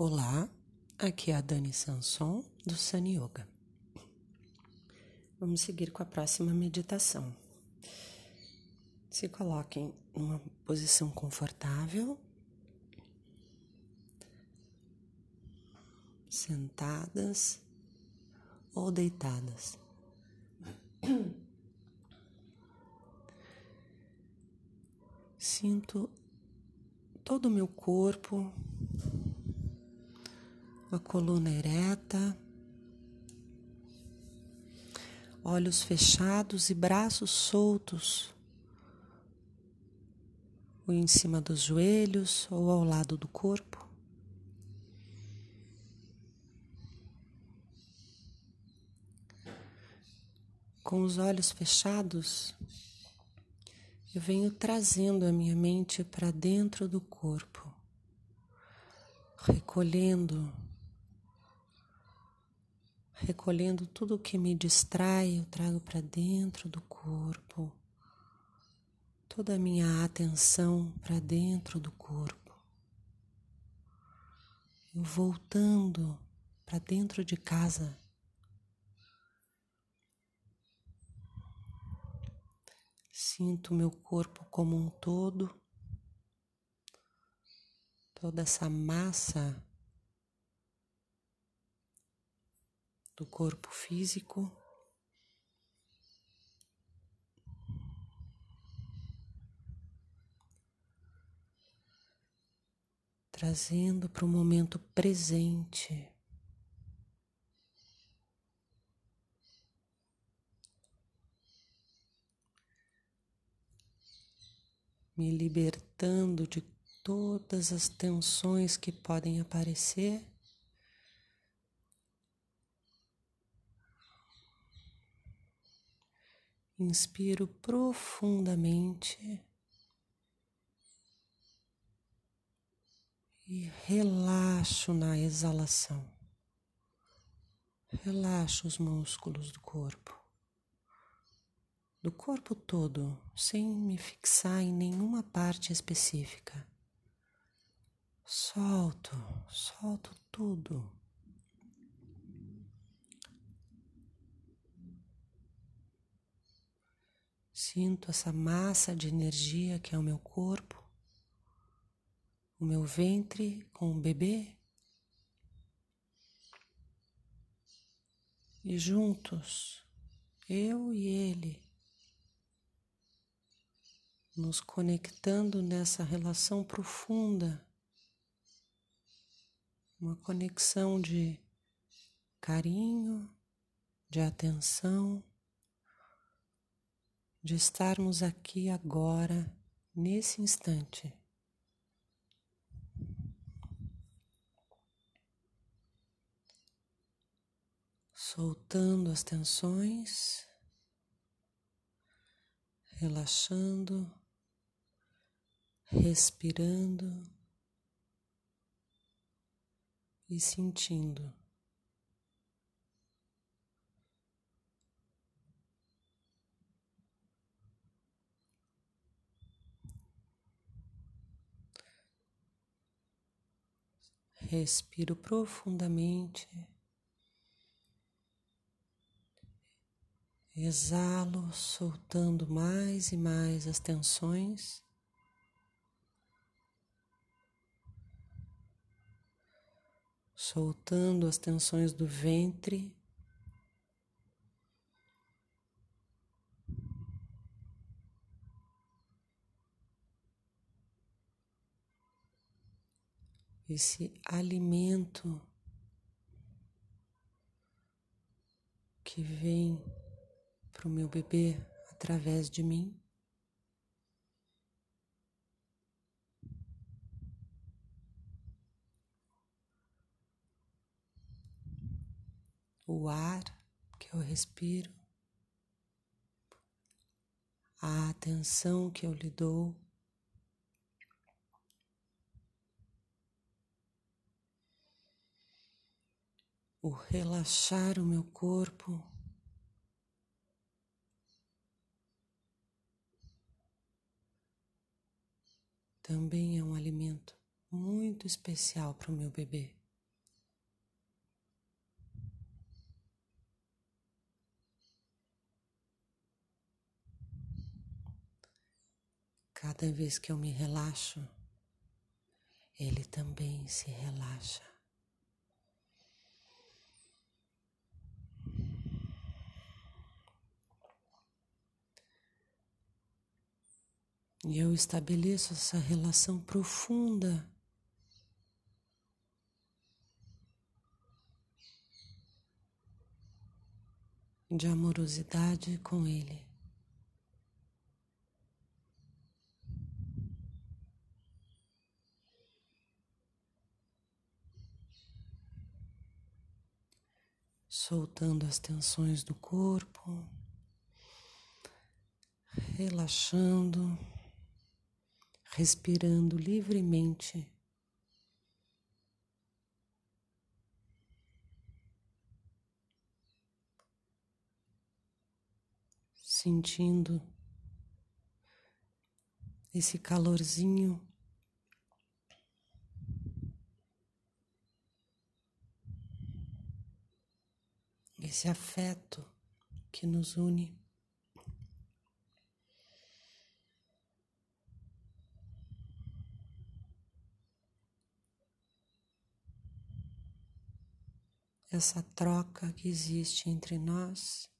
Olá, aqui é a Dani Sanson do Sun Yoga. Vamos seguir com a próxima meditação. Se coloquem numa posição confortável, sentadas ou deitadas. Sinto todo o meu corpo a coluna ereta, olhos fechados e braços soltos, ou em cima dos joelhos ou ao lado do corpo. Com os olhos fechados, eu venho trazendo a minha mente para dentro do corpo, recolhendo recolhendo tudo o que me distrai, eu trago para dentro do corpo, toda a minha atenção para dentro do corpo. Eu voltando para dentro de casa. Sinto meu corpo como um todo, toda essa massa do corpo físico. Trazendo para o momento presente. Me libertando de todas as tensões que podem aparecer. Inspiro profundamente e relaxo na exalação. Relaxo os músculos do corpo, do corpo todo, sem me fixar em nenhuma parte específica. Solto, solto tudo. Sinto essa massa de energia que é o meu corpo, o meu ventre com o bebê. E juntos, eu e ele, nos conectando nessa relação profunda, uma conexão de carinho, de atenção de estarmos aqui agora, nesse instante. Soltando as tensões, relaxando, respirando e sentindo. Respiro profundamente. Exalo, soltando mais e mais as tensões. Soltando as tensões do ventre. Esse alimento que vem para o meu bebê através de mim. O ar que eu respiro, a atenção que eu lhe dou. o relaxar o meu corpo. Também é um alimento muito especial para o meu bebê. Cada vez que eu me relaxo, ele também se relaxa. E eu estabeleço essa relação profunda. De amorosidade com Ele. Soltando as tensões do corpo, relaxando, respirando livremente. sentindo esse calorzinho. Esse afeto que nos une. Essa troca que existe entre nós.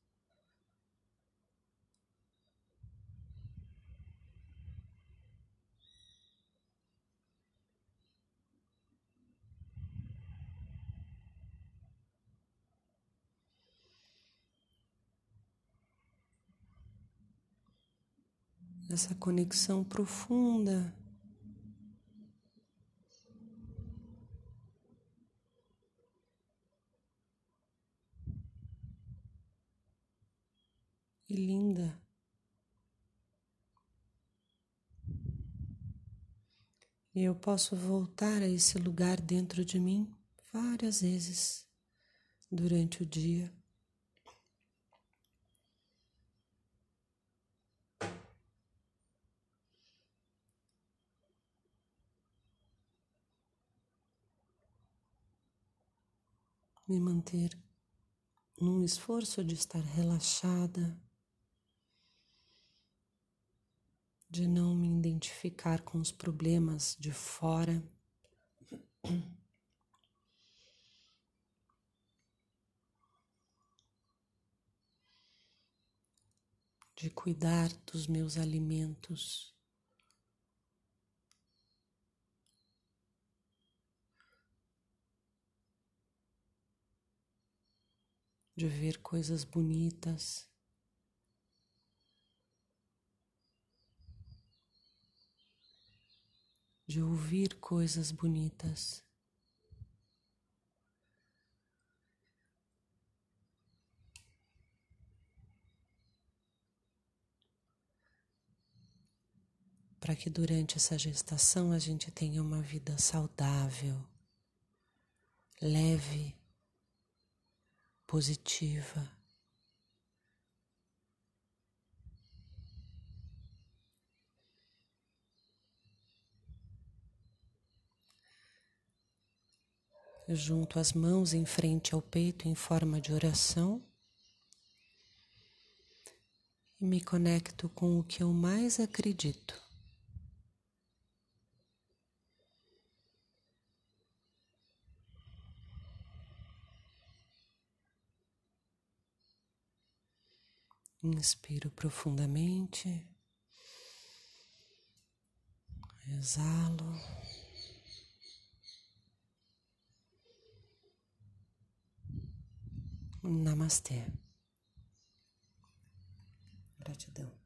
essa conexão profunda. E linda. E eu posso voltar a esse lugar dentro de mim várias vezes durante o dia. me manter num esforço de estar relaxada, de não me identificar com os problemas de fora. De cuidar dos meus alimentos. de ver coisas bonitas. De ouvir coisas bonitas. Para que durante essa gestação a gente tenha uma vida saudável, leve positiva. Junto as mãos em frente ao peito em forma de oração e me conecto com o que eu mais acredito. Inspiro profundamente, exalo. Namastê. Gratidão.